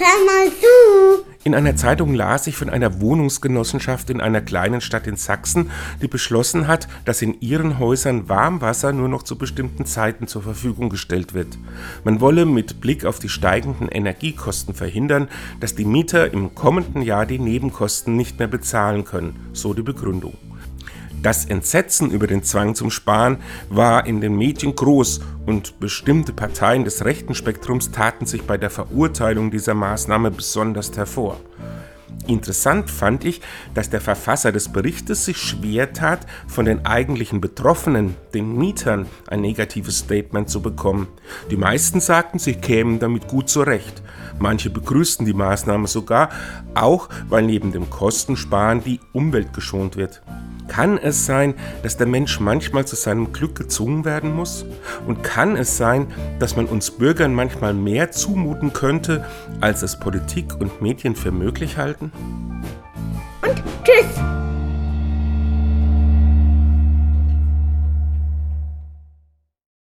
hör mal zu. In einer Zeitung las ich von einer Wohnungsgenossenschaft in einer kleinen Stadt in Sachsen, die beschlossen hat, dass in ihren Häusern Warmwasser nur noch zu bestimmten Zeiten zur Verfügung gestellt wird. Man wolle mit Blick auf die steigenden Energiekosten verhindern, dass die Mieter im kommenden Jahr die Nebenkosten nicht mehr bezahlen können, so die Begründung. Das Entsetzen über den Zwang zum Sparen war in den Medien groß und bestimmte Parteien des rechten Spektrums taten sich bei der Verurteilung dieser Maßnahme besonders hervor. Interessant fand ich, dass der Verfasser des Berichtes sich schwer tat, von den eigentlichen Betroffenen, den Mietern, ein negatives Statement zu bekommen. Die meisten sagten, sie kämen damit gut zurecht. Manche begrüßten die Maßnahme sogar, auch weil neben dem Kostensparen die Umwelt geschont wird. Kann es sein, dass der Mensch manchmal zu seinem Glück gezwungen werden muss? Und kann es sein, dass man uns Bürgern manchmal mehr zumuten könnte, als es Politik und Medien für möglich halten? Und tschüss.